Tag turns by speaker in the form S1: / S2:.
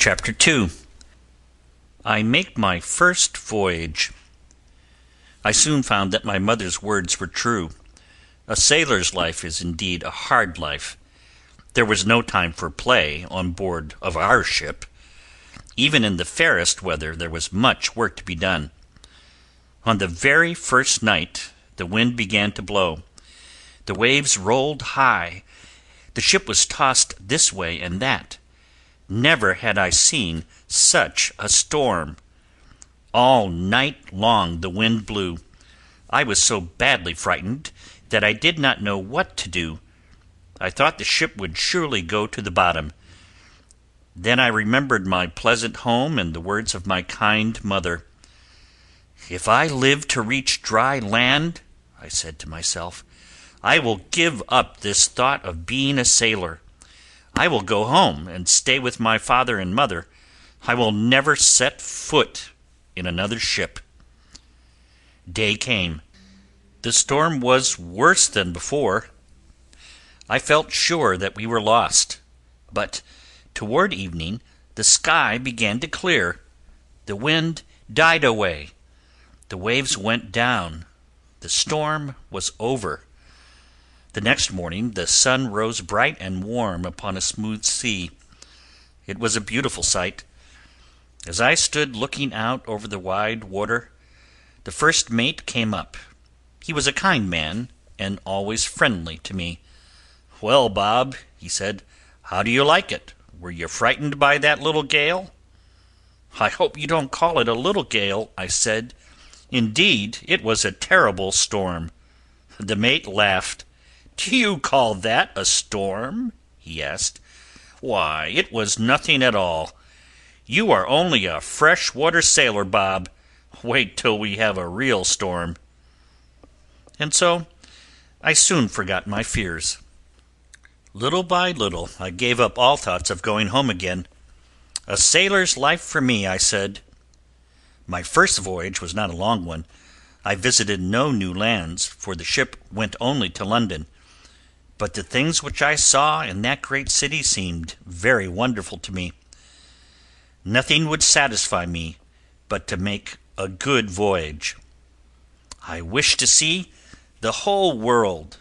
S1: CHAPTER II I Make My First Voyage I soon found that my mother's words were true. A sailor's life is indeed a hard life. There was no time for play on board of our ship. Even in the fairest weather there was much work to be done. On the very first night the wind began to blow. The waves rolled high, the ship was tossed this way and that. Never had I seen such a storm. All night long the wind blew. I was so badly frightened that I did not know what to do. I thought the ship would surely go to the bottom. Then I remembered my pleasant home and the words of my kind mother. "If I live to reach dry land," I said to myself, "I will give up this thought of being a sailor. I will go home and stay with my father and mother. I will never set foot in another ship." Day came. The storm was worse than before. I felt sure that we were lost. But toward evening the sky began to clear. The wind died away. The waves went down. The storm was over. The next morning the sun rose bright and warm upon a smooth sea. It was a beautiful sight. As I stood looking out over the wide water, the first mate came up. He was a kind man, and always friendly to me. "Well, Bob," he said, "how do you like it? Were you frightened by that little gale?" "I hope you don't call it a little gale," I said. "Indeed, it was a terrible storm." The mate laughed. "Do you call that a storm?" he asked. "Why, it was nothing at all. You are only a fresh water sailor, Bob. Wait till we have a real storm." And so I soon forgot my fears. Little by little I gave up all thoughts of going home again. A sailor's life for me, I said. My first voyage was not a long one. I visited no new lands, for the ship went only to London. But the things which I saw in that great city seemed very wonderful to me. Nothing would satisfy me but to make a good voyage. I wished to see the whole world,